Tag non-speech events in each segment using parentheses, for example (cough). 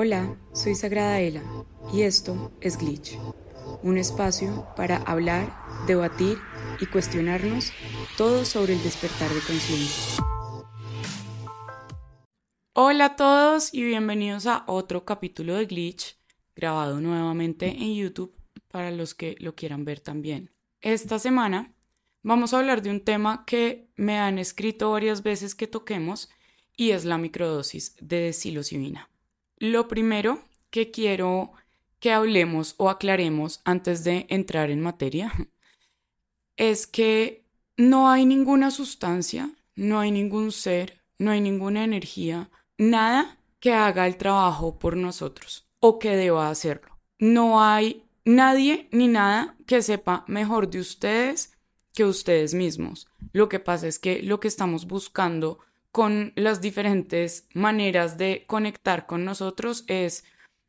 Hola, soy Sagrada Ela y esto es Glitch, un espacio para hablar, debatir y cuestionarnos todo sobre el despertar de conciencia. Hola a todos y bienvenidos a otro capítulo de Glitch, grabado nuevamente en YouTube para los que lo quieran ver también. Esta semana vamos a hablar de un tema que me han escrito varias veces que toquemos y es la microdosis de psilocibina. Lo primero que quiero que hablemos o aclaremos antes de entrar en materia (laughs) es que no hay ninguna sustancia, no hay ningún ser, no hay ninguna energía, nada que haga el trabajo por nosotros o que deba hacerlo. No hay nadie ni nada que sepa mejor de ustedes que ustedes mismos. Lo que pasa es que lo que estamos buscando con las diferentes maneras de conectar con nosotros es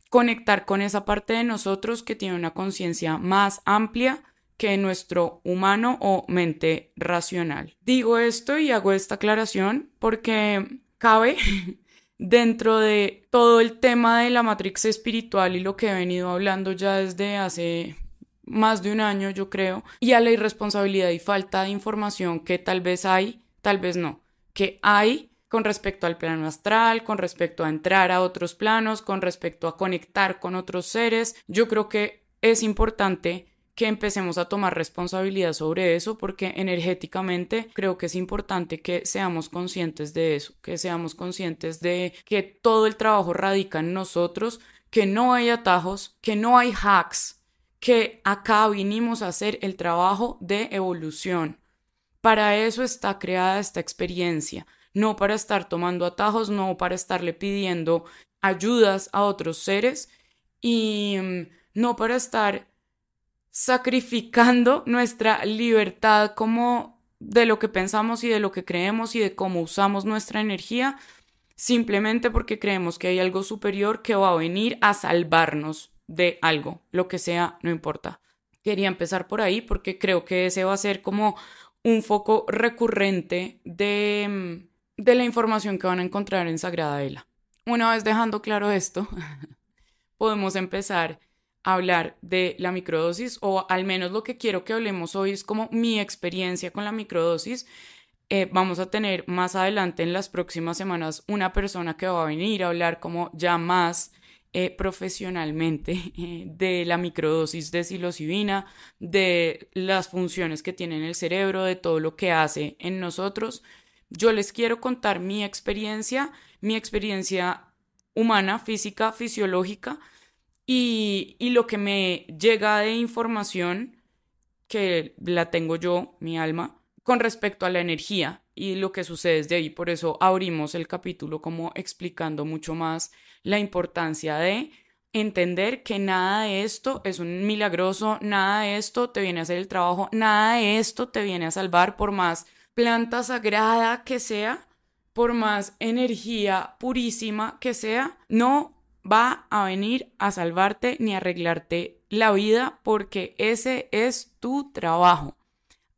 conectar con esa parte de nosotros que tiene una conciencia más amplia que nuestro humano o mente racional. Digo esto y hago esta aclaración porque cabe (laughs) dentro de todo el tema de la matrix espiritual y lo que he venido hablando ya desde hace más de un año, yo creo, y a la irresponsabilidad y falta de información que tal vez hay, tal vez no que hay con respecto al plano astral, con respecto a entrar a otros planos, con respecto a conectar con otros seres. Yo creo que es importante que empecemos a tomar responsabilidad sobre eso porque energéticamente creo que es importante que seamos conscientes de eso, que seamos conscientes de que todo el trabajo radica en nosotros, que no hay atajos, que no hay hacks, que acá vinimos a hacer el trabajo de evolución, para eso está creada esta experiencia, no para estar tomando atajos, no para estarle pidiendo ayudas a otros seres y mm, no para estar sacrificando (laughs) nuestra libertad como de lo que pensamos y de lo que creemos y de cómo usamos nuestra energía, simplemente porque creemos que hay algo superior que va a venir a salvarnos de algo, lo que sea, no importa. Quería empezar por ahí porque creo que ese va a ser como un foco recurrente de, mm, de la información que van a encontrar en Sagrada Ela. Una vez dejando claro esto, (laughs) podemos empezar a hablar de la microdosis o al menos lo que quiero que hablemos hoy es como mi experiencia con la microdosis. Eh, vamos a tener más adelante en las próximas semanas una persona que va a venir a hablar como ya más eh, profesionalmente (laughs) eh, de la microdosis de psilocibina, de las funciones que tiene en el cerebro, de todo lo que hace en nosotros. Yo les quiero contar mi experiencia, mi experiencia humana, física, fisiológica y, lo que me llega de información que la tengo yo, mi alma, con respecto a la energía y lo que sucede desde ahí. Por eso abrimos el capítulo como explicando mucho más la importancia de entender que nada de esto es un milagroso, nada de esto te viene a hacer el trabajo, nada de esto te viene a salvar por más planta sagrada que sea, por más energía purísima que sea, no va a venir a salvarte ni a arreglarte la vida porque ese es tu trabajo.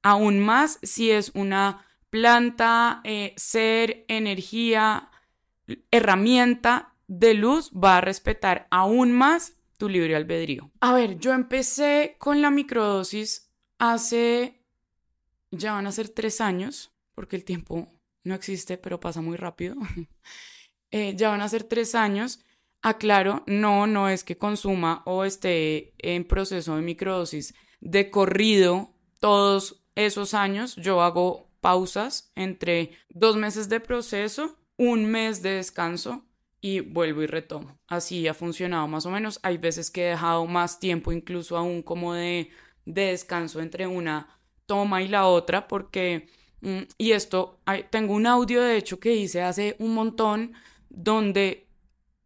Aún más si es una planta, eh, ser, energía, herramienta de luz, va a respetar aún más tu libre albedrío. A ver, yo empecé con la microdosis hace, ya van a ser tres años, porque el tiempo no existe, pero pasa muy rápido. (laughs) Eh, ya van a ser tres años. Aclaro, no, no es que consuma o esté en proceso de microdosis de corrido todos esos años. Yo hago pausas entre dos meses de proceso, un mes de descanso y vuelvo y retomo. Así ha funcionado más o menos. Hay veces que he dejado más tiempo incluso aún como de, de descanso entre una toma y la otra porque... Mm, y esto, tengo un audio de hecho que hice hace un montón donde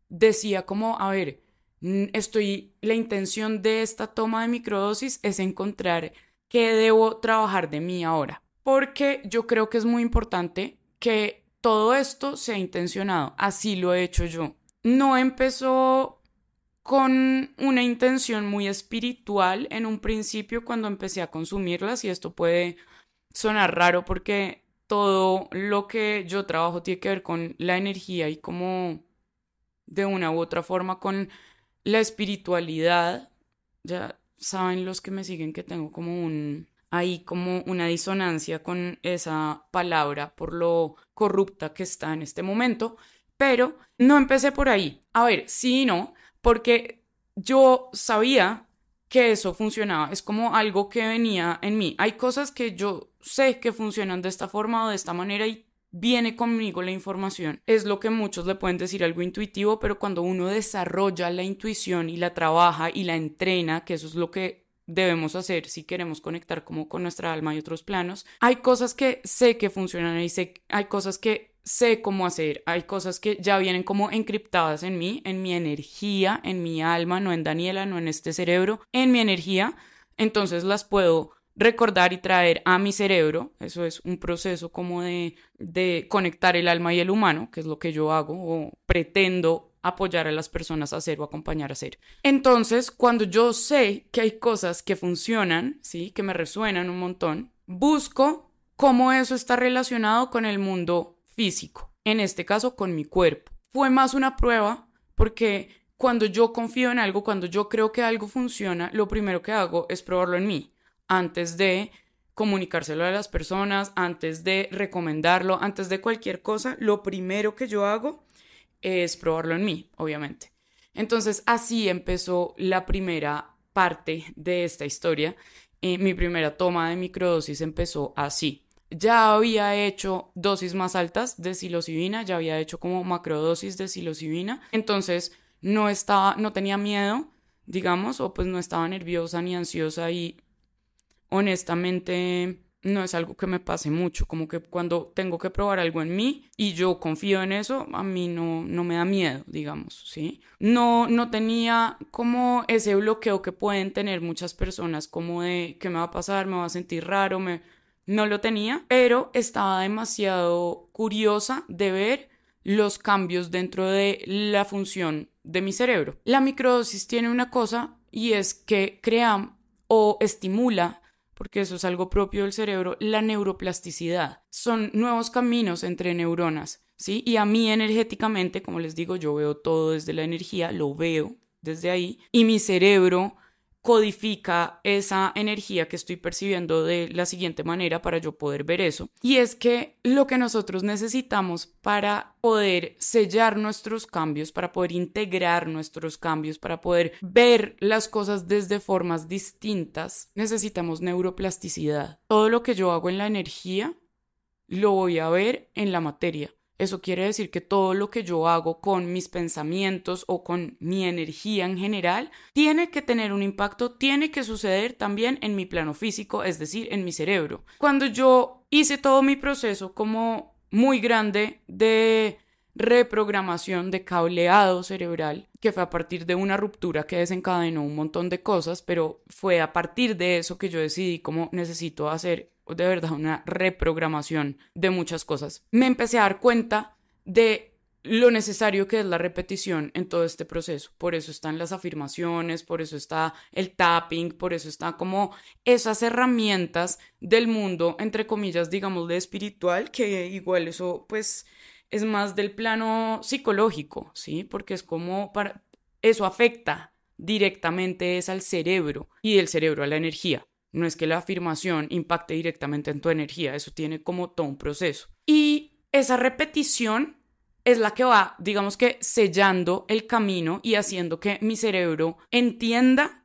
decía como, a ver, mm, estoy, la intención de esta toma de microdosis es encontrar qué debo trabajar de mí ahora porque yo creo que es muy importante que todo esto sea intencionado. Así lo he hecho yo. No empezó con una intención muy espiritual en un principio cuando empecé a consumirlas y esto puede sonar raro porque todo lo que yo trabajo tiene que ver con la energía y como de una u otra forma con la espiritualidad. Ya saben los que me siguen que tengo como un ahí como una disonancia con esa palabra por lo corrupta que está en este momento, pero no empecé por ahí. A ver, sí y no, porque yo sabía que eso funcionaba, es como algo que venía en mí. Hay cosas que yo sé que funcionan de esta forma o de esta manera y viene conmigo la información. Es lo que muchos le pueden decir algo intuitivo, pero cuando uno desarrolla la intuición y la trabaja y la entrena, que eso es lo que debemos hacer si queremos conectar como con nuestra alma y otros planos, hay cosas que sé que funcionan y sé, hay cosas que sé cómo hacer, hay cosas que ya vienen como encriptadas en mí, en mi energía, en mi alma, no en Daniela, no en este cerebro, en mi energía, entonces las puedo recordar y traer a mi cerebro, eso es un proceso como de, de conectar el alma y el humano, que es lo que yo hago o pretendo apoyar a las personas a hacer o acompañar a hacer. Entonces, cuando yo sé que hay cosas que funcionan, ¿sí? Que me resuenan un montón, busco cómo eso está relacionado con el mundo físico, en este caso con mi cuerpo. Fue más una prueba porque cuando yo confío en algo, cuando yo creo que algo funciona, lo primero que hago es probarlo en mí antes de comunicárselo a las personas, antes de recomendarlo, antes de cualquier cosa, lo primero que yo hago es probarlo en mí, obviamente. Entonces así empezó la primera parte de esta historia. Eh, mi primera toma de microdosis empezó así. Ya había hecho dosis más altas de psilocibina, ya había hecho como macrodosis de psilocibina, entonces no estaba, no tenía miedo, digamos, o pues no estaba nerviosa ni ansiosa y honestamente no es algo que me pase mucho, como que cuando tengo que probar algo en mí y yo confío en eso, a mí no, no me da miedo, digamos, ¿sí? No, no tenía como ese bloqueo que pueden tener muchas personas, como de qué me va a pasar, me va a sentir raro, me... no lo tenía, pero estaba demasiado curiosa de ver los cambios dentro de la función de mi cerebro. La microdosis tiene una cosa y es que crea o estimula porque eso es algo propio del cerebro, la neuroplasticidad. Son nuevos caminos entre neuronas, ¿sí? Y a mí energéticamente, como les digo, yo veo todo desde la energía, lo veo desde ahí, y mi cerebro codifica esa energía que estoy percibiendo de la siguiente manera para yo poder ver eso. Y es que lo que nosotros necesitamos para poder sellar nuestros cambios, para poder integrar nuestros cambios, para poder ver las cosas desde formas distintas, necesitamos neuroplasticidad. Todo lo que yo hago en la energía lo voy a ver en la materia. Eso quiere decir que todo lo que yo hago con mis pensamientos o con mi energía en general tiene que tener un impacto, tiene que suceder también en mi plano físico, es decir, en mi cerebro. Cuando yo hice todo mi proceso como muy grande de reprogramación de cableado cerebral, que fue a partir de una ruptura que desencadenó un montón de cosas, pero fue a partir de eso que yo decidí cómo necesito hacer de verdad una reprogramación de muchas cosas. Me empecé a dar cuenta de lo necesario que es la repetición en todo este proceso. Por eso están las afirmaciones, por eso está el tapping, por eso está como esas herramientas del mundo, entre comillas, digamos, de espiritual, que igual eso pues es más del plano psicológico, ¿sí? Porque es como para... Eso afecta directamente es al cerebro y el cerebro a la energía. No es que la afirmación impacte directamente en tu energía, eso tiene como todo un proceso. Y esa repetición es la que va, digamos que, sellando el camino y haciendo que mi cerebro entienda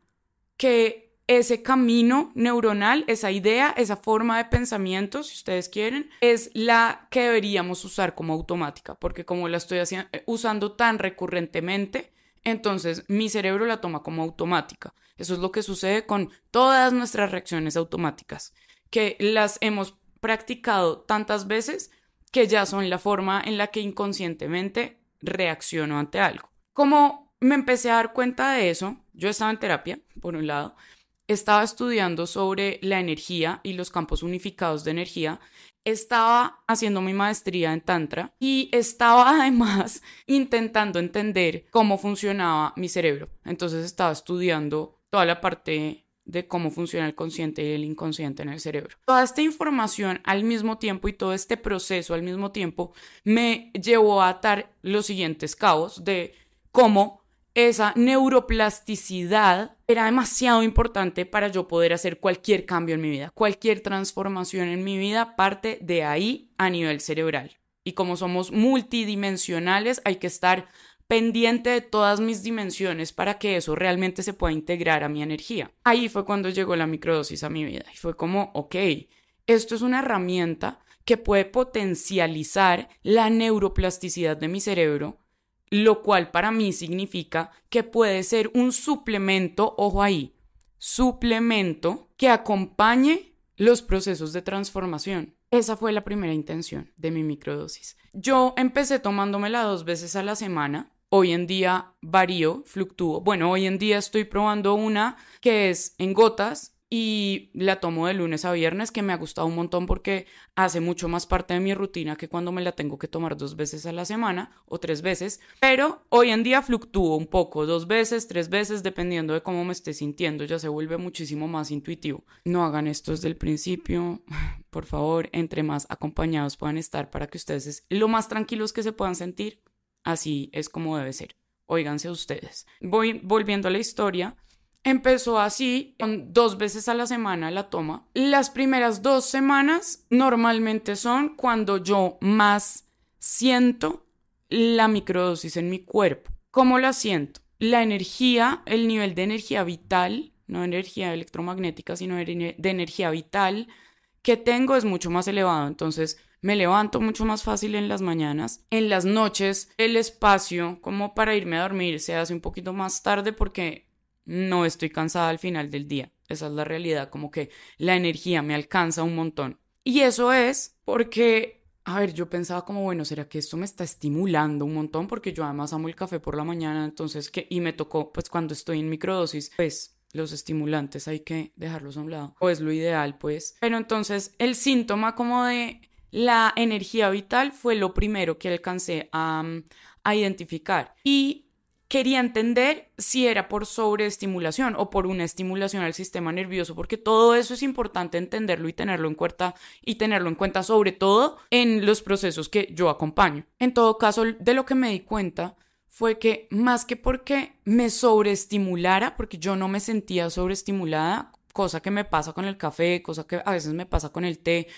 que ese camino neuronal, esa idea, esa forma de pensamiento, si ustedes quieren, es la que deberíamos usar como automática, porque como la estoy usando tan recurrentemente, entonces mi cerebro la toma como automática. Eso es lo que sucede con todas nuestras reacciones automáticas, que las hemos practicado tantas veces que ya son la forma en la que inconscientemente reacciono ante algo. Como me empecé a dar cuenta de eso, yo estaba en terapia, por un lado, estaba estudiando sobre la energía y los campos unificados de energía estaba haciendo mi maestría en Tantra y estaba (laughs) además intentando entender cómo funcionaba mi cerebro. Entonces estaba estudiando toda la parte de cómo funciona el consciente y el inconsciente en el cerebro. Toda esta información al mismo tiempo y todo este proceso al mismo tiempo me llevó a atar los siguientes cabos de cómo esa neuroplasticidad era demasiado importante para yo poder hacer cualquier cambio en mi vida. Cualquier transformación en mi vida parte de ahí a nivel cerebral. Y como somos multidimensionales, hay que estar pendiente de todas mis dimensiones para que eso realmente se pueda integrar a mi energía. Ahí fue cuando llegó la microdosis a mi vida y fue como, ok, esto es una herramienta que puede potencializar la neuroplasticidad de mi cerebro, lo cual para mí significa que puede ser un suplemento, ojo ahí, suplemento que acompañe los procesos de transformación. Esa fue la primera intención de mi microdosis. Yo empecé tomándomela dos veces a la semana Hoy en día varío, fluctúo. Bueno, hoy en día estoy probando una que es en gotas y la tomo de lunes a viernes, que me ha gustado un montón porque hace mucho más parte de mi rutina que cuando me la tengo que tomar dos veces a la semana o tres veces. Pero hoy en día fluctúo un poco, dos veces, tres veces, dependiendo de cómo me esté sintiendo. Ya se vuelve muchísimo más intuitivo. No hagan esto desde el principio. Por favor, entre más acompañados puedan estar para que ustedes lo más tranquilos que se puedan sentir Así es como debe ser. Óiganse ustedes. Voy volviendo a la historia. Empezó así, dos veces a la semana la toma. Las primeras dos semanas normalmente son cuando yo más siento la microdosis en mi cuerpo. ¿Cómo la siento? La energía, el nivel de energía vital, no energía electromagnética, sino de energía vital que tengo es mucho más elevado. Entonces, me levanto mucho más fácil en las mañanas. En las noches el espacio como para irme a dormir se hace un poquito más tarde porque no estoy cansada al final del día. Esa es la realidad, como que la energía me alcanza un montón. Y eso es porque, a ver, yo pensaba como, bueno, ¿será que esto me está estimulando un montón? Porque yo además amo el café por la mañana, entonces, que Y me tocó, pues cuando estoy en microdosis, pues los estimulantes hay que dejarlos a un lado. O es lo ideal, pues. Pero entonces el síntoma como de la energía vital fue lo primero que alcancé a, a identificar. Y quería entender si era por sobreestimulación o por una estimulación al sistema nervioso, porque todo eso es importante entenderlo y tenerlo en cuenta y tenerlo en cuenta sobre todo en los procesos que yo acompaño. En todo caso, de lo que me di cuenta fue que más que porque me sobreestimulara, porque yo no me sentía sobreestimulada, cosa que me pasa con el café, cosa que a veces me pasa con el té,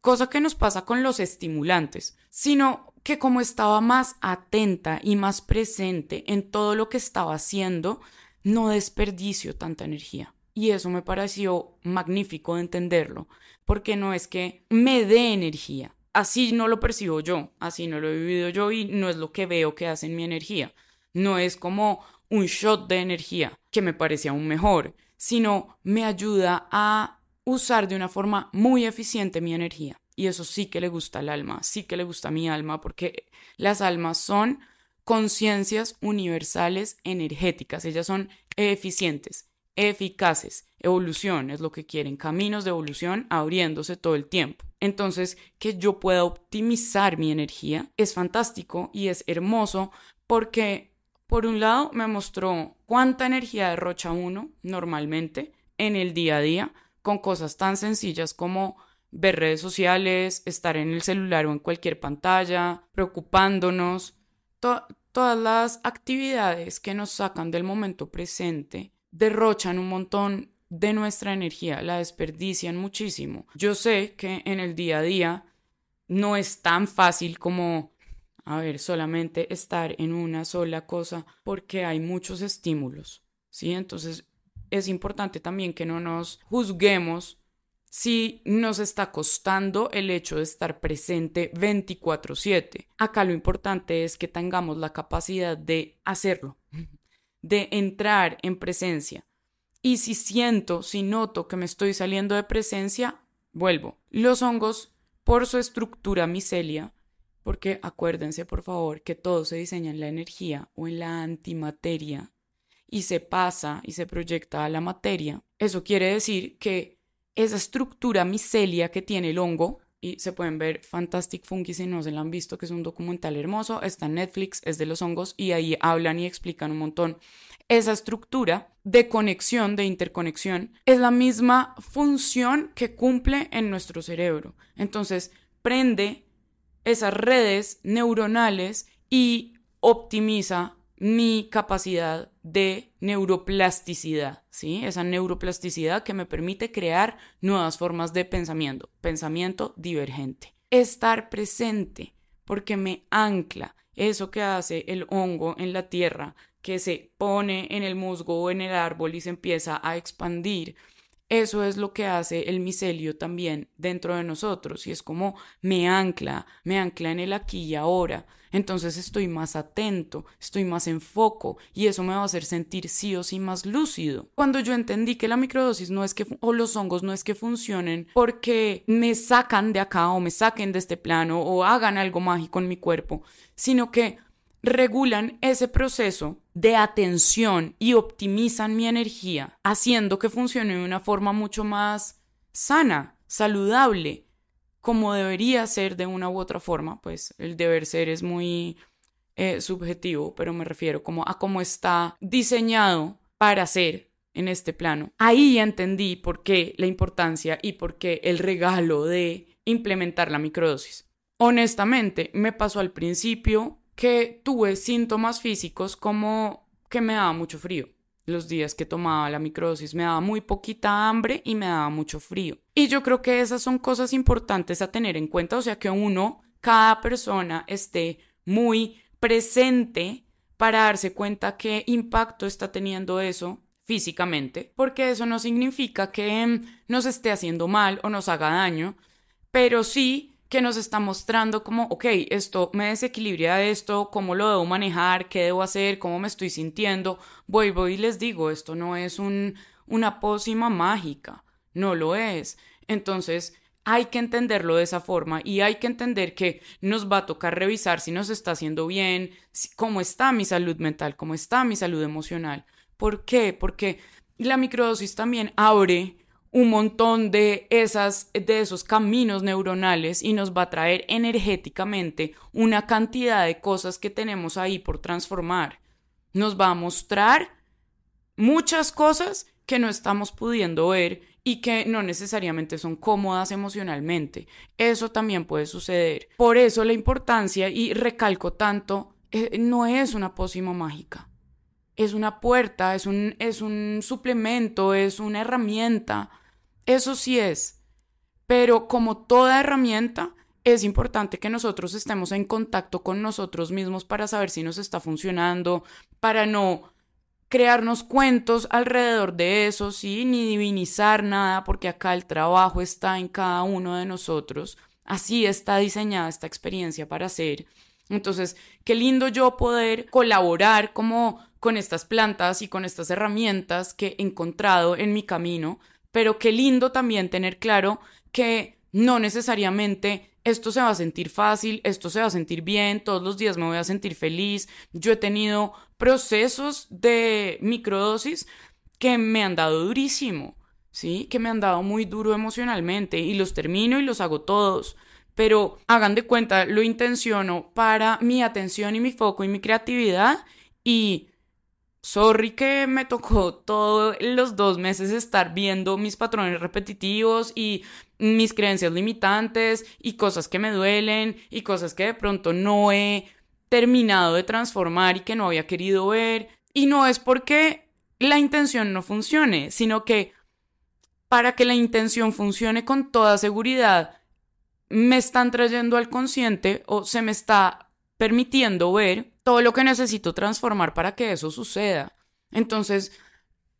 cosa que nos pasa con los estimulantes, sino que como estaba más atenta y más presente en todo lo que estaba haciendo, no desperdicio tanta energía. Y eso me pareció magnífico de entenderlo, porque no es que me dé energía, así no lo percibo yo, así no lo he vivido yo y no es lo que veo que hace en mi energía. No es como un shot de energía que me parece aún mejor, sino me ayuda a usar de una forma muy eficiente mi energía. Y eso sí que le gusta al alma, sí que le gusta a mi alma, porque las almas son conciencias universales energéticas, ellas son eficientes, eficaces. Evolución es lo que quieren, caminos de evolución abriéndose todo el tiempo. Entonces, que yo pueda optimizar mi energía es fantástico y es hermoso porque, por un lado, me mostró cuánta energía derrocha uno normalmente en el día a día, con cosas tan sencillas como ver redes sociales, estar en el celular o en cualquier pantalla, preocupándonos, todas las actividades que nos sacan del momento presente derrochan un montón de nuestra energía, la desperdician muchísimo. Yo sé que en el día a día no es tan fácil como, a ver, solamente estar en una sola cosa porque hay muchos estímulos, ¿sí? Entonces es importante también que no nos juzguemos si nos está costando el hecho de estar presente 24/7. Acá lo importante es que tengamos la capacidad de hacerlo, (laughs) de entrar en presencia. Y si siento, si noto que me estoy saliendo de presencia, vuelvo. Los hongos, por su estructura micelia, porque acuérdense por favor que todo se diseña en la energía o en la antimateria, y se pasa y se proyecta a la materia, eso quiere decir que esa estructura micelia que tiene el hongo, y se pueden ver Fantastic Funky si no se lo han visto, que es un documental hermoso, está en Netflix, es de los hongos y ahí hablan y explican un montón. Esa estructura de conexión, de interconexión, es la misma función que cumple en nuestro cerebro. Entonces, prende esas redes neuronales y optimiza mi capacidad de neuroplasticidad, ¿sí? Esa neuroplasticidad que me permite crear nuevas formas de pensamiento, pensamiento divergente. Estar presente, porque me ancla eso que hace el hongo en la tierra, que se pone en el musgo o en el árbol y se empieza a expandir eso es lo que hace el micelio también dentro de nosotros y es como me ancla, me ancla en el aquí y ahora. Entonces estoy más atento, estoy más en foco y eso me va a hacer sentir sí o sí más lúcido. Cuando yo entendí que la microdosis no es que o los hongos no es que funcionen porque me sacan de acá o me saquen de este plano o hagan algo mágico en mi cuerpo, sino que regulan ese proceso de atención y optimizan mi energía, haciendo que funcione de una forma mucho más sana, saludable, como debería ser de una u otra forma, pues el deber ser es muy eh, subjetivo, pero me refiero como a cómo está diseñado para ser en este plano. Ahí entendí por qué la importancia y por qué el regalo de implementar la microdosis. Honestamente, me pasó al principio que tuve síntomas físicos como que me daba mucho frío. Los días que tomaba la microdosis me daba muy poquita hambre y me daba mucho frío. Y yo creo que esas son cosas importantes a tener en cuenta, o sea que uno, cada persona esté muy presente para darse cuenta qué impacto está teniendo eso físicamente, porque eso no significa que mm, nos esté haciendo mal o nos haga daño, pero sí que nos está mostrando como, ok, esto me desequilibra esto, cómo lo debo manejar, qué debo hacer, cómo me estoy sintiendo. Voy, voy y les digo, esto no es un, una pócima mágica, no lo es. Entonces, hay que entenderlo de esa forma y hay que entender que nos va a tocar revisar si nos está haciendo bien, cómo está mi salud mental, cómo está mi salud emocional. ¿Por qué? Porque la microdosis también abre un montón de, esas, de esos caminos neuronales y nos va a traer energéticamente una cantidad de cosas que tenemos ahí por transformar. Nos va a mostrar muchas cosas que no estamos pudiendo ver y que no necesariamente son cómodas emocionalmente. Eso también puede suceder. Por eso la importancia, y recalco tanto, eh, no es una pócima mágica. Es una puerta, es un, es un suplemento, es una herramienta eso sí es. Pero como toda herramienta, es importante que nosotros estemos en contacto con nosotros mismos para saber si nos está funcionando, para no crearnos cuentos alrededor de eso, sí, ni divinizar nada, porque acá el trabajo está en cada uno de nosotros. Así está diseñada esta experiencia para ser. Entonces, qué lindo yo poder colaborar como con estas plantas y con estas herramientas que he encontrado en mi camino pero qué lindo también tener claro que no necesariamente esto se va a sentir fácil, esto se va a sentir bien, todos los días me voy a sentir feliz. Yo he tenido procesos de microdosis que me han dado durísimo, ¿sí? Que me han dado muy duro emocionalmente y los termino y los hago todos. Pero hagan de cuenta, lo intenciono para mi atención y mi foco y mi creatividad y Sorry que me tocó todos los dos meses estar viendo mis patrones repetitivos y mis creencias limitantes y cosas que me duelen y cosas que de pronto no he terminado de transformar y que no había querido ver. Y no es porque la intención no funcione, sino que para que la intención funcione con toda seguridad, me están trayendo al consciente o se me está permitiendo ver todo lo que necesito transformar para que eso suceda. Entonces,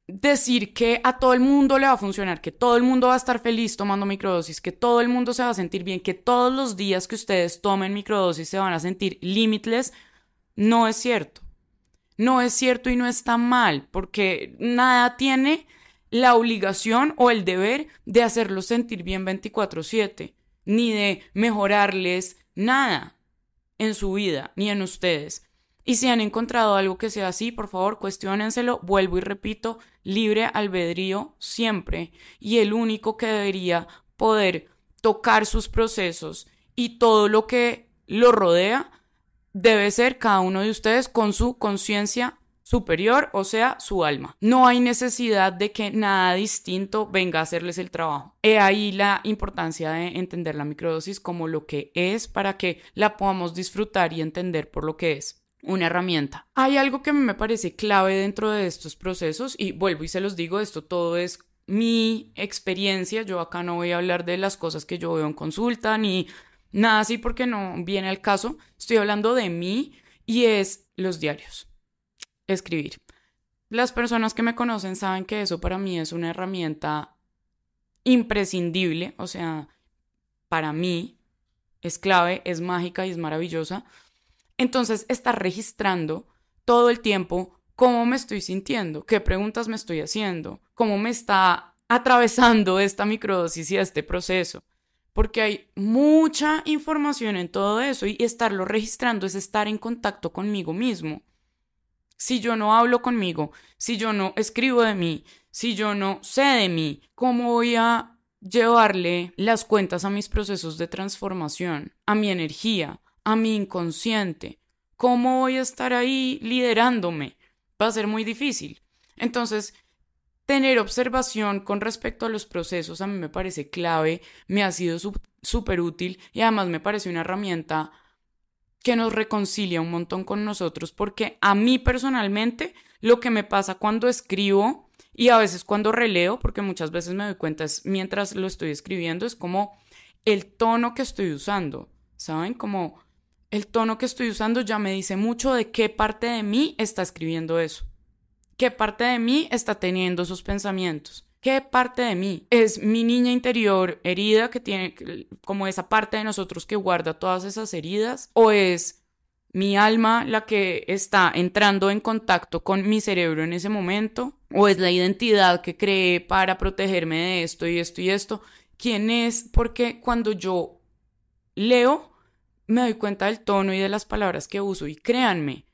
decir que a todo el mundo le va a funcionar, que todo el mundo va a estar feliz tomando microdosis, que todo el mundo se va a sentir bien, que todos los días que ustedes tomen microdosis se van a sentir limitless, no es cierto. No es cierto y no está mal, porque nada tiene la obligación o el deber de hacerlos sentir bien 24/7, ni de mejorarles nada en su vida, ni en ustedes. Y si han encontrado algo que sea así, por favor, cuestionenselo. Vuelvo y repito, libre albedrío siempre. Y el único que debería poder tocar sus procesos y todo lo que lo rodea debe ser cada uno de ustedes con su conciencia superior, o sea, su alma. No hay necesidad de que nada distinto venga a hacerles el trabajo. He ahí la importancia de entender la microdosis como lo que es para que la podamos disfrutar y entender por lo que es. Una herramienta. Hay algo que me parece clave dentro de estos procesos y vuelvo y se los digo, esto todo es mi experiencia, yo acá no voy a hablar de las cosas que yo veo en consulta ni nada así porque no viene al caso, estoy hablando de mí y es los diarios, escribir. Las personas que me conocen saben que eso para mí es una herramienta imprescindible, o sea, para mí es clave, es mágica y es maravillosa. Entonces, estar registrando todo el tiempo cómo me estoy sintiendo, qué preguntas me estoy haciendo, cómo me está atravesando esta microdosis y este proceso. Porque hay mucha información en todo eso y estarlo registrando es estar en contacto conmigo mismo. Si yo no hablo conmigo, si yo no escribo de mí, si yo no sé de mí, ¿cómo voy a llevarle las cuentas a mis procesos de transformación, a mi energía, a mi inconsciente? ¿Cómo voy a estar ahí liderándome? Va a ser muy difícil. Entonces, tener observación con respecto a los procesos a mí me parece clave, me ha sido súper útil y además me parece una herramienta que nos reconcilia un montón con nosotros porque a mí personalmente lo que me pasa cuando escribo y a veces cuando releo, porque muchas veces me doy cuenta es mientras lo estoy escribiendo, es como el tono que estoy usando, ¿saben? Como el tono que estoy usando ya me dice mucho de qué parte de mí está escribiendo eso, qué parte de mí está teniendo esos pensamientos. ¿Qué parte de mí es mi niña interior herida que tiene como esa parte de nosotros que guarda todas esas heridas? ¿O es mi alma la que está entrando en contacto con mi cerebro en ese momento, o es la identidad que creé para protegerme de esto y esto y esto. ¿Quién es? Porque cuando yo leo, me doy cuenta del tono y de las palabras que uso y créanme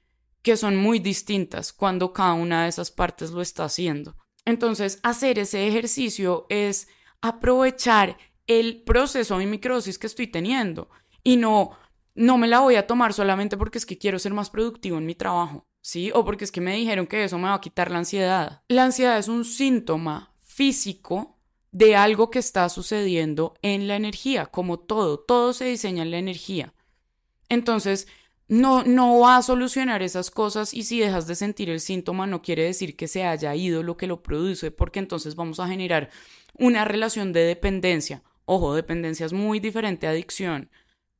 que son muy distintas cuando cada una de esas partes lo está haciendo. Entonces, hacer ese ejercicio es aprovechar el proceso de microsis que estoy teniendo y no no me la voy a tomar solamente porque es que quiero ser más productivo en mi trabajo, ¿sí? O porque es que me dijeron que eso me va a quitar la ansiedad. La ansiedad es un síntoma físico de algo que está sucediendo en la energía, como todo, todo se diseña en la energía. Entonces, no, no va a solucionar esas cosas y si dejas de sentir el síntoma no quiere decir que se haya ido lo que lo produce, porque entonces vamos a generar una relación de dependencia. Ojo, dependencia es muy diferente a adicción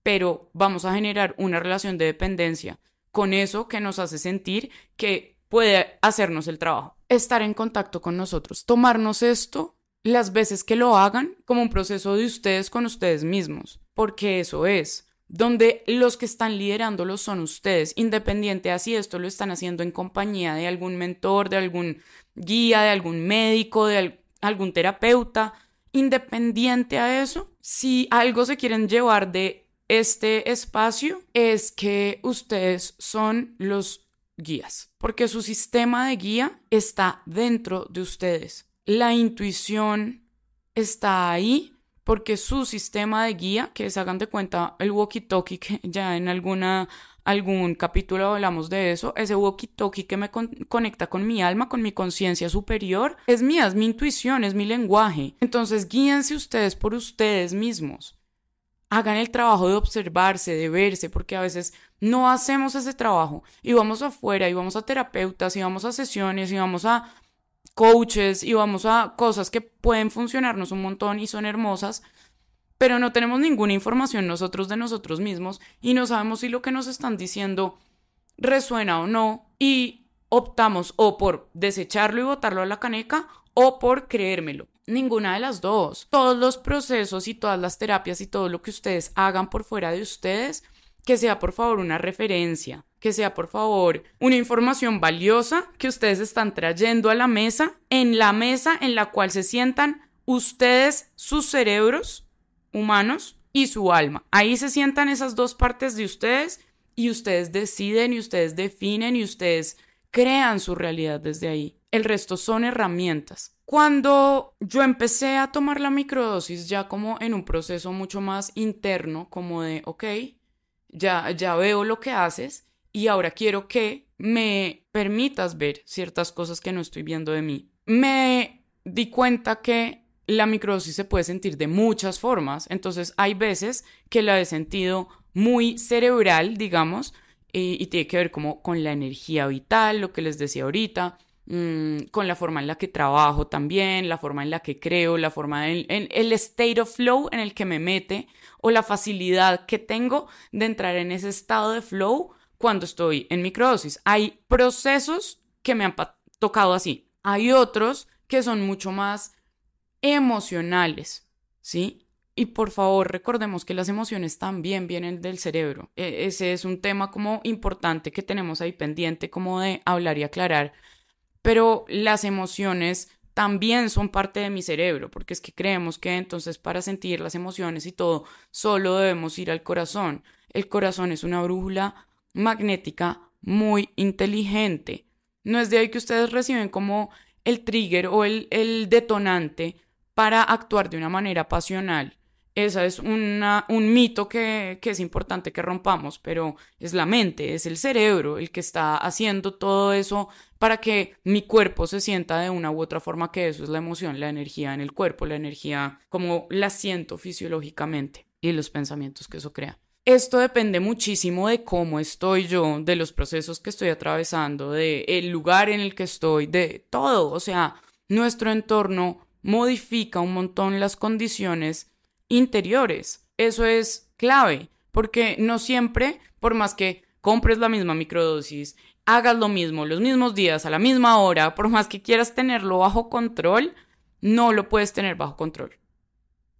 pero vamos a generar una relación de dependencia con eso que nos hace sentir que puede hacernos el trabajo. Estar en contacto con nosotros, tomarnos esto las veces que lo hagan como un proceso de ustedes con ustedes mismos, porque eso es donde los que están liderándolo son ustedes, independiente así esto lo están haciendo en compañía de algún mentor, de algún guía, de algún médico, de algún terapeuta, independiente a eso, si algo se quieren llevar de este espacio es que ustedes son los guías, porque su sistema de guía está dentro de ustedes. La intuición está ahí porque su sistema de guía, que se hagan de cuenta el walkie-talkie, que ya en alguna, algún capítulo hablamos de eso, ese walkie-talkie que me conecta con mi alma, con mi conciencia superior, es mía, es mi intuición, es mi lenguaje. Entonces guíense ustedes por ustedes mismos hagan el trabajo de observarse, de verse, porque a veces no hacemos ese trabajo y vamos afuera y vamos a terapeutas y vamos a sesiones y vamos a coaches y vamos a cosas que pueden funcionarnos un montón y son hermosas, pero no tenemos ninguna información nosotros de nosotros mismos y no sabemos si lo que nos están diciendo resuena o no y optamos o por desecharlo y botarlo a la caneca o por creérmelo. Ninguna de las dos. Todos los procesos y todas las terapias y todo lo que ustedes hagan por fuera de ustedes, que sea por favor una referencia, que sea por favor una información valiosa que ustedes están trayendo a la mesa, en la mesa en la cual se sientan ustedes, sus cerebros humanos y su alma. Ahí se sientan esas dos partes de ustedes y ustedes deciden y ustedes definen y ustedes crean su realidad desde ahí. El resto son herramientas. Cuando yo empecé a tomar la microdosis ya como en un proceso mucho más interno, como de, ok, ya, ya veo lo que haces y ahora quiero que me permitas ver ciertas cosas que no estoy viendo de mí. Me di cuenta que la microdosis se puede sentir de muchas formas, entonces hay veces que la he sentido muy cerebral, digamos, y, tiene que ver como con la energía vital, lo que les decía ahorita, mm, con la forma en la que trabajo también, la forma en la que creo, la forma en, en, el state of flow en el que me mete o la facilidad que tengo de entrar en ese estado de flow cuando estoy en microdosis. Hay procesos que me han tocado así. Hay otros que son mucho más emocionales, ¿sí? Y por favor, recordemos que las emociones también vienen del cerebro. E, ese es un tema como importante que tenemos ahí pendiente como de hablar y aclarar. Pero las emociones también son parte de mi cerebro, porque es que creemos que entonces para sentir las emociones y todo, solo debemos ir al corazón. El corazón es una brújula magnética muy inteligente. No es de ahí que ustedes reciben como el trigger o el, el detonante para actuar de una manera pasional. Esa es una, un mito que, que, es importante que rompamos, pero es la mente, es el cerebro el que está haciendo todo eso para que mi cuerpo se sienta de una u otra forma, que eso es la emoción, la energía en el cuerpo, la energía como la siento fisiológicamente y los pensamientos que eso crea. Esto depende muchísimo de cómo estoy yo, de los procesos que estoy atravesando, de el lugar en el que estoy, de todo. O sea, nuestro entorno modifica un montón las condiciones interiores. Eso es clave, porque no siempre, por más que compres la misma microdosis, hagas lo mismo los mismos días, a la misma hora, por más que quieras tenerlo bajo control, no lo puedes tener bajo control.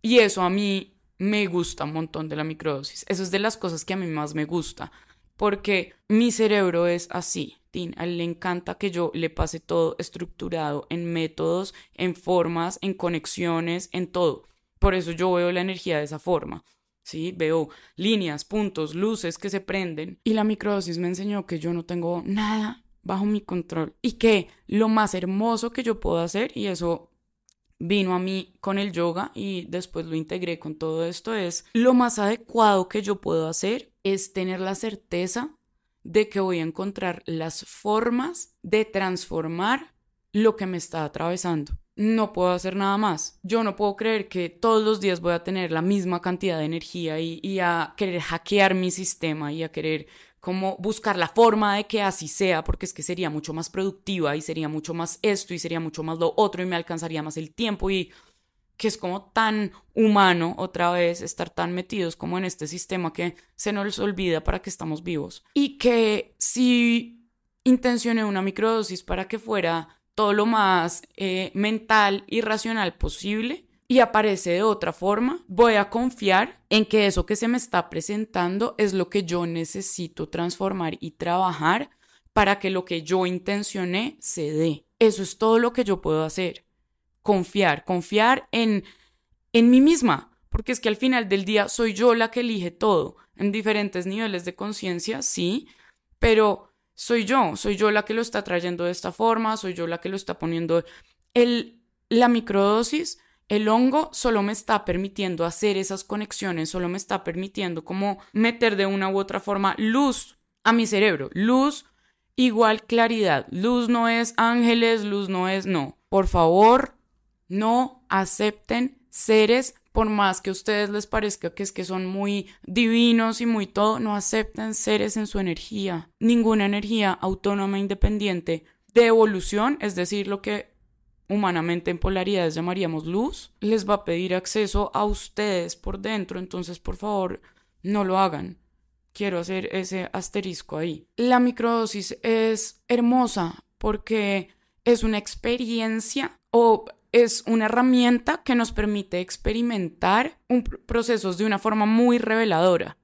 Y eso a mí me gusta un montón de la microdosis. Eso es de las cosas que a mí más me gusta, porque mi cerebro es así. A él le encanta que yo le pase todo estructurado en métodos, en formas, en conexiones, en todo. Por eso yo veo la energía de esa forma. ¿sí? Veo líneas, puntos, luces que se prenden. Y la microdosis me enseñó que yo no tengo nada bajo mi control y que lo más hermoso que yo puedo hacer, y eso vino a mí con el yoga y después lo integré con todo esto, es lo más adecuado que yo puedo hacer es tener la certeza de que voy a encontrar las formas de transformar lo que me está atravesando no puedo hacer nada más. Yo no puedo creer que todos los días voy a tener la misma cantidad de energía y, a querer hackear mi sistema y a querer como buscar la forma de que así sea, porque es que sería mucho más productiva y sería mucho más esto y sería mucho más lo otro y me alcanzaría más el tiempo y que es como tan humano otra vez estar tan metidos como en este sistema que se nos olvida para que estamos vivos. Y que si intencioné una microdosis para que fuera todo lo más eh, mental y racional posible y aparece de otra forma, voy a confiar en que eso que se me está presentando es lo que yo necesito transformar y trabajar para que lo que yo intencioné se dé. Eso es todo lo que yo puedo hacer. Confiar, confiar en, en mí misma, porque es que al final del día soy yo la que elige todo, en diferentes niveles de conciencia, sí, pero soy yo, soy yo la que lo está trayendo de esta forma, soy yo la que lo está poniendo. El, la microdosis, el hongo solo me está permitiendo hacer esas conexiones, solo me está permitiendo como meter de una u otra forma luz a mi cerebro. Luz igual claridad. Luz no es ángeles, luz no es no. Por favor, no acepten seres por más que a ustedes les parezca que es que son muy divinos y muy todo, no acepten seres en su energía. Ninguna energía autónoma independiente de evolución, es decir, lo que humanamente en polaridades llamaríamos luz, les va a pedir acceso a ustedes por dentro, entonces por favor no lo hagan. Quiero hacer ese asterisco ahí. La microdosis es hermosa porque es una experiencia o es una herramienta que nos permite experimentar un procesos de una forma muy reveladora.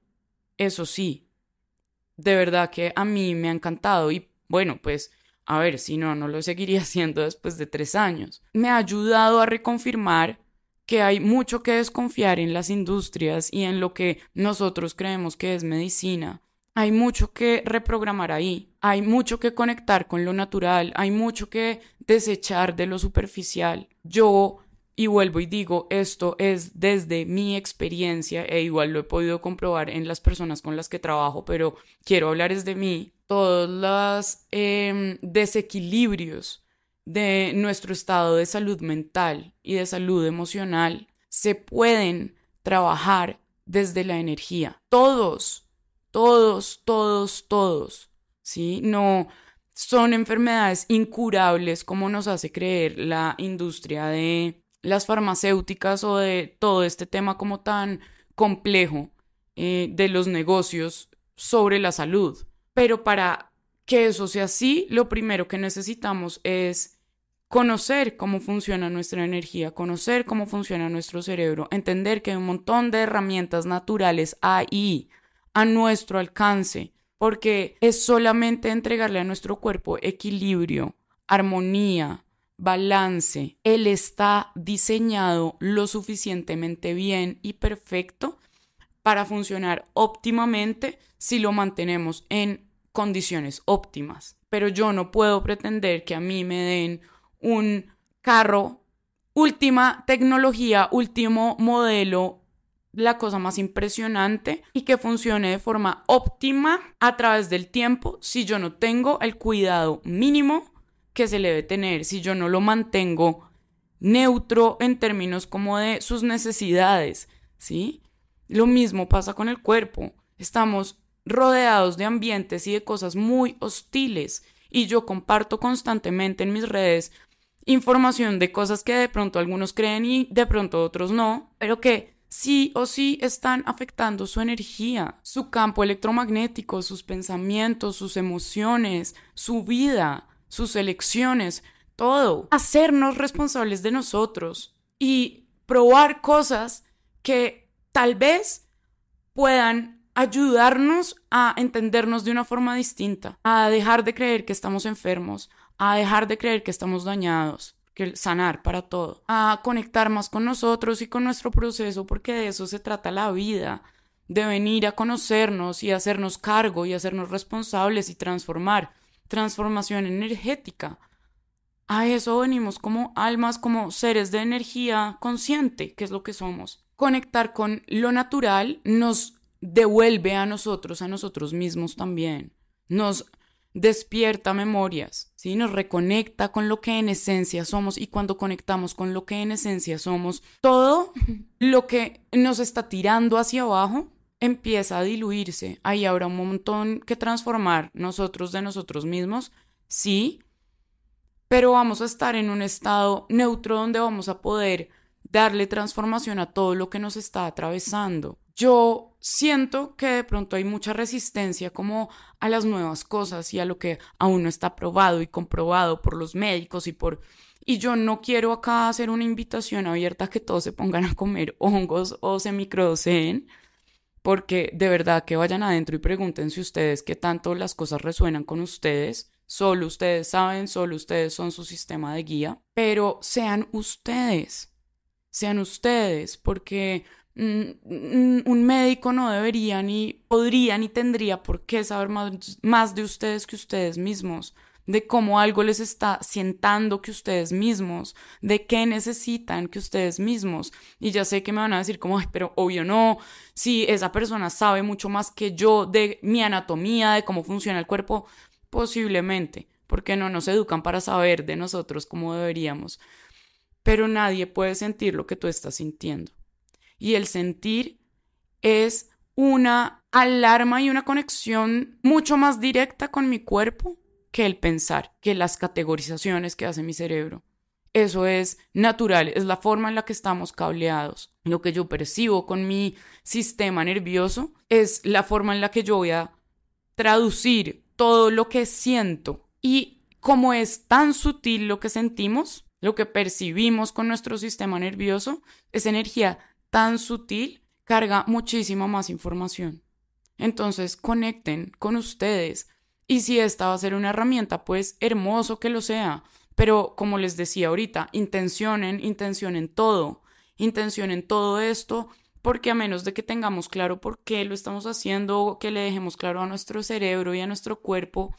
Eso sí, de verdad que a mí me ha encantado y bueno, pues a ver, si no, no lo seguiría (laughs) haciendo después de tres años. Me ha ayudado a reconfirmar que hay mucho que desconfiar en las industrias y en lo que nosotros creemos que es medicina. Hay mucho que reprogramar ahí, hay mucho que conectar con lo natural, hay mucho que desechar de lo superficial. Yo, y vuelvo y digo, esto es desde mi experiencia, e igual lo he podido comprobar en las personas con las que trabajo, pero quiero hablar desde mí, todos los em, desequilibrios de nuestro estado de salud mental y de salud emocional se pueden trabajar desde la energía. Todos Todos, todos, todos. ¿Sí? No son enfermedades incurables como nos hace creer la industria de las farmacéuticas o de todo este tema como tan complejo eh, de los negocios sobre la salud. Pero para que eso sea así, lo primero que necesitamos es conocer cómo funciona nuestra energía, conocer cómo funciona nuestro cerebro, entender que hay un montón de herramientas naturales ahí, a nuestro alcance, porque es solamente entregarle a nuestro cuerpo equilibrio, armonía, balance. Él está diseñado lo suficientemente bien y perfecto para funcionar óptimamente si lo mantenemos en condiciones óptimas. Pero yo no puedo pretender que a mí me den un carro última tecnología, último modelo, la cosa más impresionante y que funcione de forma óptima a través del tiempo si yo no tengo el cuidado mínimo que se le debe tener, si yo no lo mantengo neutro en términos como de sus necesidades, ¿sí? Lo mismo pasa con el cuerpo. Estamos rodeados de ambientes y de cosas muy hostiles y yo comparto constantemente en mis redes información de cosas que de pronto algunos creen y de pronto otros no, pero que sí o sí están afectando su energía, su campo electromagnético, sus pensamientos, sus emociones, su vida, sus elecciones, todo. Hacernos responsables de nosotros y probar cosas que tal vez puedan ayudarnos a entendernos de una forma distinta, a dejar de creer que estamos enfermos, a dejar de creer que estamos dañados, que sanar para todo, a conectar más con nosotros y con nuestro proceso, porque de eso se trata la vida, de venir a conocernos y hacernos cargo y hacernos responsables y transformar, transformación energética. A eso venimos como almas, como seres de energía consciente, que es lo que somos. Conectar con lo natural nos devuelve a nosotros, a nosotros mismos también. Nos despierta memorias, ¿sí? Nos reconecta con lo que en esencia somos y cuando conectamos con lo que en esencia somos, todo (laughs) lo que nos está tirando hacia abajo empieza a diluirse. Ahí habrá un montón que transformar nosotros de nosotros mismos, sí, pero vamos a estar en un estado neutro donde vamos a poder darle transformación a todo lo que nos está atravesando yo siento que de pronto hay mucha resistencia como a las nuevas cosas y a lo que aún no está probado y comprobado por los médicos y por... Y yo no quiero acá hacer una invitación abierta a que todos se pongan a comer (laughs) hongos o se microdoseen, porque de verdad que vayan adentro y pregúntense ustedes qué tanto las cosas resuenan con ustedes. Solo ustedes saben, solo ustedes son su sistema de guía, pero sean ustedes, sean ustedes, porque un médico no debería ni podría ni tendría por qué saber más, de ustedes que ustedes mismos, de cómo algo les está sientando que ustedes mismos, de qué necesitan que ustedes mismos. Y ya sé que me van a decir como, Ay, pero obvio no, si esa persona sabe mucho más que yo de mi anatomía, de cómo funciona el cuerpo, posiblemente, porque no nos educan para saber de nosotros como deberíamos. Pero nadie puede sentir lo que tú estás sintiendo y el sentir es una alarma y una conexión mucho más directa con mi cuerpo que el pensar, que las categorizaciones que hace mi cerebro. Eso es natural, es la forma en la que estamos cableados. Lo que yo percibo con mi sistema nervioso es la forma en la que yo voy a traducir todo lo que siento. Y como es tan sutil lo que sentimos, lo que percibimos con nuestro sistema nervioso, es energía tan sutil carga muchísima más información. Entonces, conecten con ustedes. Y si esta va a ser una herramienta, pues hermoso que lo sea. Pero como les decía ahorita, intencionen, intencionen todo. Intencionen todo esto porque a menos de que tengamos claro por qué lo estamos haciendo, que le dejemos claro a nuestro cerebro y a nuestro cuerpo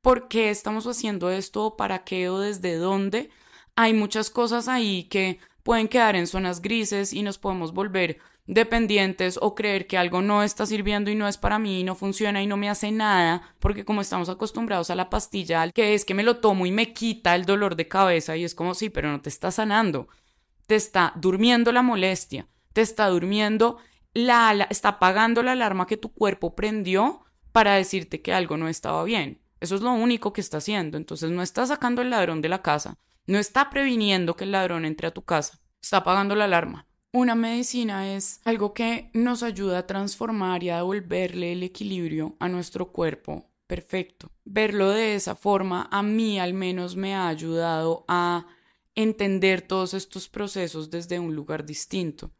por qué estamos haciendo esto, para qué o desde dónde, hay muchas cosas ahí que pueden quedar en zonas grises y nos podemos volver dependientes o creer que algo no está sirviendo y no es para mí y no funciona y no me hace nada, porque como estamos acostumbrados a la pastilla, que es que me lo tomo y me quita el dolor de cabeza y es como sí, pero no te está sanando, te está durmiendo la molestia, te está durmiendo la, está apagando la alarma que tu cuerpo prendió para decirte que algo no estaba bien. Eso es lo único que está haciendo. Entonces no está sacando el ladrón de la casa, no está previniendo que el ladrón entre a tu casa, está apagando la alarma. Una medicina es algo que nos ayuda a transformar y a devolverle el equilibrio a nuestro cuerpo perfecto. Verlo de esa forma a mí al menos me ha ayudado a entender todos estos procesos desde un lugar distinto.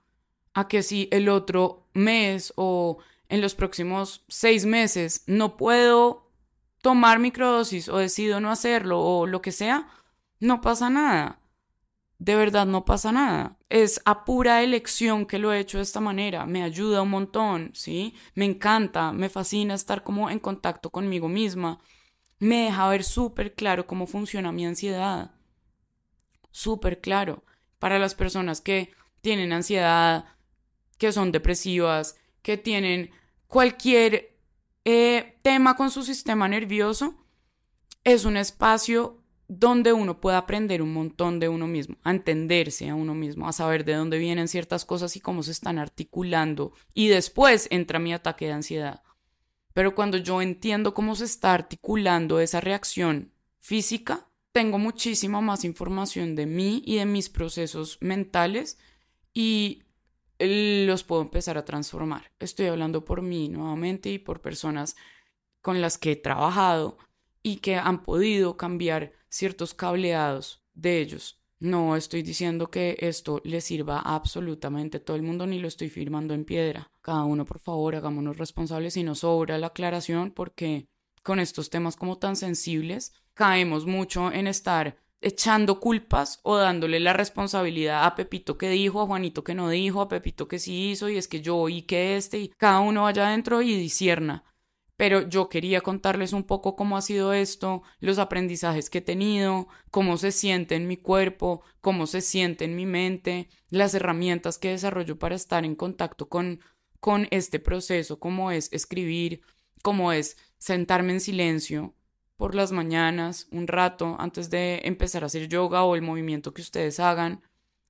A que si el otro mes o en los próximos seis meses no puedo tomar microdosis o decido no hacerlo o lo que sea, no pasa nada de verdad no pasa nada. Es a pura elección que lo he hecho de esta manera. Me ayuda un montón, ¿sí? Me encanta, me fascina estar como en contacto conmigo misma. Me deja ver súper claro cómo funciona mi ansiedad. Súper claro. Para las personas que tienen ansiedad, que son depresivas, que tienen cualquier eh, tema con su sistema nervioso, es un espacio donde uno puede aprender un montón de uno mismo, a entenderse a uno mismo, a saber de dónde vienen ciertas cosas y cómo se están articulando. Y después entra mi ataque de ansiedad. Pero cuando yo entiendo cómo se está articulando esa reacción física, tengo muchísima más información de mí y de mis procesos mentales y los puedo empezar a transformar. Estoy hablando por mí nuevamente y por personas con las que he trabajado y que han podido cambiar ciertos cableados de ellos. No estoy diciendo que esto le sirva a absolutamente todo el mundo ni lo estoy firmando en piedra. Cada uno, por favor, hagámonos responsables y nos sobra la aclaración porque con estos temas como tan sensibles caemos mucho en estar echando culpas o dándole la responsabilidad a Pepito que dijo, a Juanito que no dijo, a Pepito que sí hizo y es que yo y que este y cada uno vaya adentro y disierna pero yo quería contarles un poco cómo ha sido esto, los aprendizajes que he tenido, cómo se siente en mi cuerpo, cómo se siente en mi mente, las herramientas que desarrollo para estar en contacto con, con este proceso, cómo es escribir, cómo es sentarme en silencio por las mañanas, un rato antes de empezar a hacer yoga o el movimiento que ustedes hagan.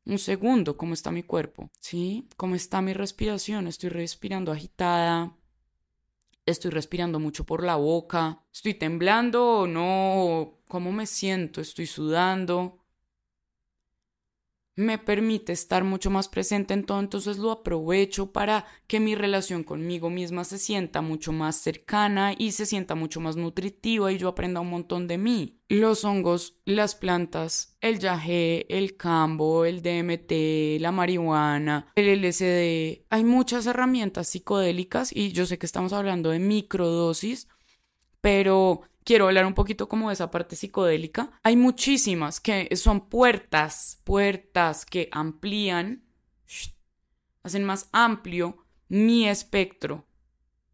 Un segundo, cómo está mi cuerpo, ¿sí? ¿Cómo está mi respiración? Estoy respirando agitada, estoy respirando mucho por la boca, estoy temblando o no, cómo me siento, estoy sudando, me permite estar mucho más presente en todo, entonces lo aprovecho para que mi relación conmigo misma se sienta mucho más cercana y se sienta mucho más nutritiva y yo aprenda un montón de mí. Los hongos, las plantas, el yagé, el cambo, el DMT, la marihuana, el LSD, hay muchas herramientas psicodélicas y yo sé que estamos hablando de microdosis, pero quiero hablar un poquito como de esa parte psicodélica. Hay muchísimas que son puertas, puertas que amplían, hacen más amplio mi espectro,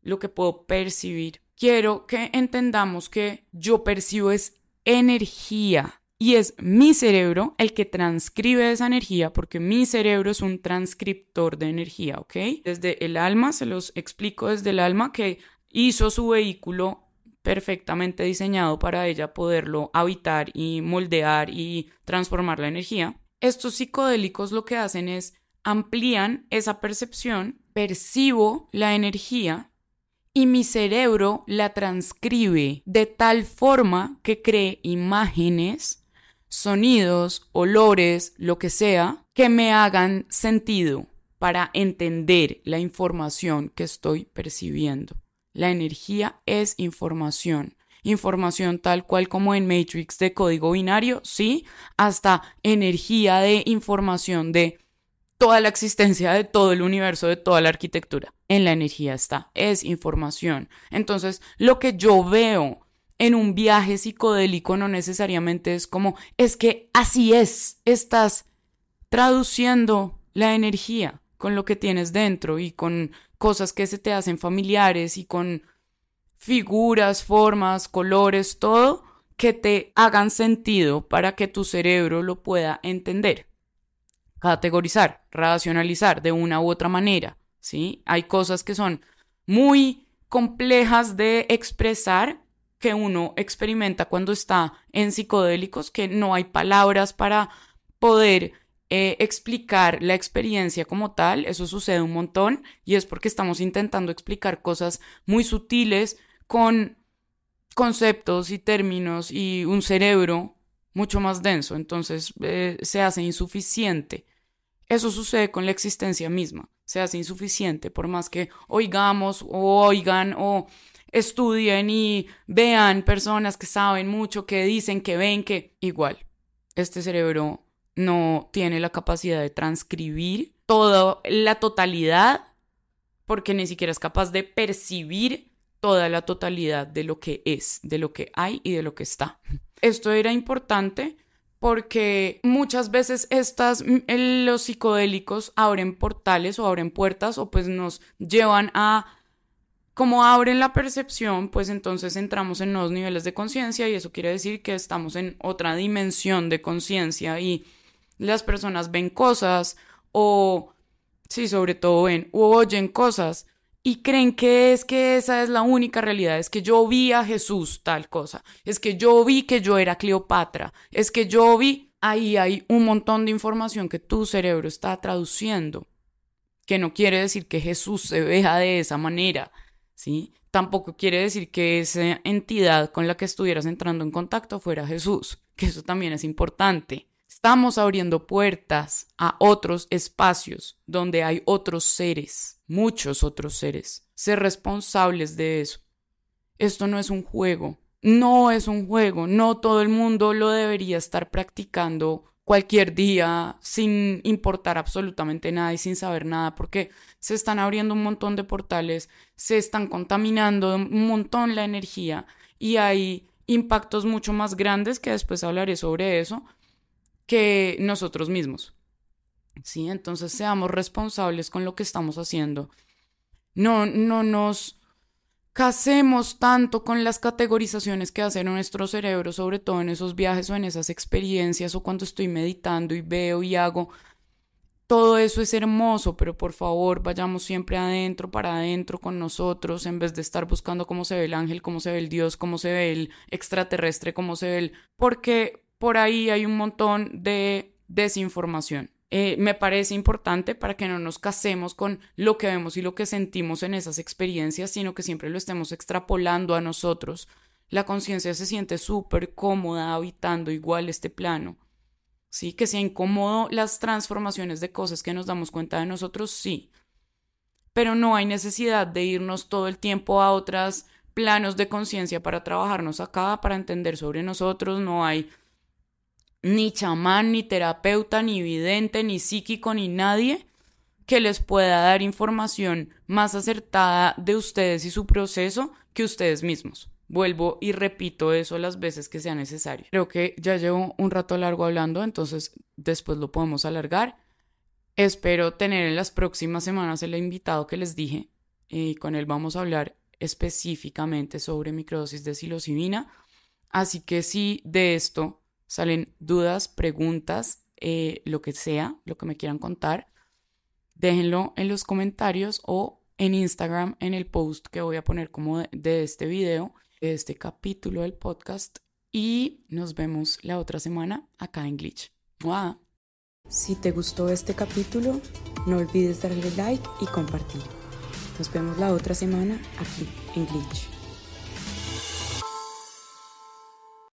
lo que puedo percibir. Quiero que entendamos que yo percibo es energía y es mi cerebro el que transcribe esa energía porque mi cerebro es un transcriptor de energía, ¿ok? Desde el alma, se los explico desde el alma que hizo su vehículo perfectamente diseñado para ella poderlo habitar y moldear y transformar la energía. Estos psicodélicos lo que hacen es amplían esa percepción, percibo la energía y mi cerebro la transcribe de tal forma que cree imágenes, sonidos, olores, lo que sea, que me hagan sentido para entender la información que estoy percibiendo. La energía es información. Información tal cual como en Matrix de código binario, sí, hasta energía de información de toda la existencia de todo el universo, de toda la arquitectura. En la energía está, es información. Entonces, lo que yo veo en un viaje psicodélico no necesariamente es como, es que así es, estás traduciendo la energía con lo que tienes dentro y con cosas que se te hacen familiares y con figuras, formas, colores, todo que te hagan sentido para que tu cerebro lo pueda entender, categorizar, racionalizar de una u otra manera, ¿sí? Hay cosas que son muy complejas de expresar que uno experimenta cuando está en psicodélicos, que no hay palabras para poder eh, explicar la experiencia como tal, eso sucede un montón y es porque estamos intentando explicar cosas muy sutiles con conceptos y términos y un cerebro mucho más denso, entonces eh, se hace insuficiente. Eso sucede con la existencia misma, se hace insuficiente por más que oigamos o oigan o estudien y vean personas que saben mucho, que dicen, que ven, que igual, este cerebro no tiene la capacidad de transcribir toda la totalidad porque ni siquiera es capaz de percibir toda la totalidad de lo que es, de lo que hay y de lo que está. Esto era importante porque muchas veces estas, los psicodélicos abren portales o abren puertas o pues nos llevan a, como abren la percepción, pues entonces entramos en nuevos niveles de conciencia y eso quiere decir que estamos en otra dimensión de conciencia y las personas ven cosas o, sí, sobre todo ven o oyen cosas y creen que es que esa es la única realidad, es que yo vi a Jesús tal cosa, es que yo vi que yo era Cleopatra, es que yo vi, ahí hay un montón de información que tu cerebro está traduciendo, que no quiere decir que Jesús se vea de esa manera, ¿sí? Tampoco quiere decir que esa entidad con la que estuvieras entrando en contacto fuera Jesús, que eso también es importante. Estamos abriendo puertas a otros espacios donde hay otros seres, muchos otros seres. Ser responsables de eso. Esto no es un juego. No es un juego. No todo el mundo lo debería estar practicando cualquier día sin importar absolutamente nada y sin saber nada porque se están abriendo un montón de portales, se están contaminando un montón la energía y hay impactos mucho más grandes que después hablaré sobre eso que nosotros mismos. ¿Sí? Entonces seamos responsables con lo que estamos haciendo. No, no nos casemos tanto con las categorizaciones que hacen nuestro cerebro, sobre todo en esos viajes o en esas experiencias o cuando estoy meditando y veo y hago. Todo eso es hermoso, pero por favor vayamos siempre adentro, para adentro con nosotros, en vez de estar buscando cómo se ve el ángel, cómo se ve el Dios, cómo se ve el extraterrestre, cómo se ve el... Porque por ahí hay un montón de desinformación. Eh, me parece importante para que no nos casemos con lo que vemos y lo que sentimos en esas experiencias, sino que siempre lo estemos extrapolando a nosotros. La conciencia se siente súper cómoda habitando igual este plano. Sí, que sea incómodo las transformaciones de cosas que nos damos cuenta de nosotros, sí. Pero no hay necesidad de irnos todo el tiempo a otros planos de conciencia para trabajarnos acá, para entender sobre nosotros, no hay ni chamán, ni terapeuta, ni vidente, ni psíquico, ni nadie que les pueda dar información más acertada de ustedes y su proceso que ustedes mismos. Vuelvo y repito eso las veces que sea necesario. Creo que ya llevo un rato largo hablando, entonces después lo podemos alargar. Espero tener en las próximas semanas el invitado que les dije y con él vamos a hablar específicamente sobre microdosis de psilocibina. Así que si de esto salen dudas, preguntas, eh, lo que sea, lo que me quieran contar, déjenlo en los comentarios o en Instagram en el post que voy a poner como de, este video, de este capítulo del podcast. Y nos vemos la otra semana acá en Glitch. Si te gustó este capítulo, no olvides darle like y compartir. Nos vemos la otra semana aquí en Glitch.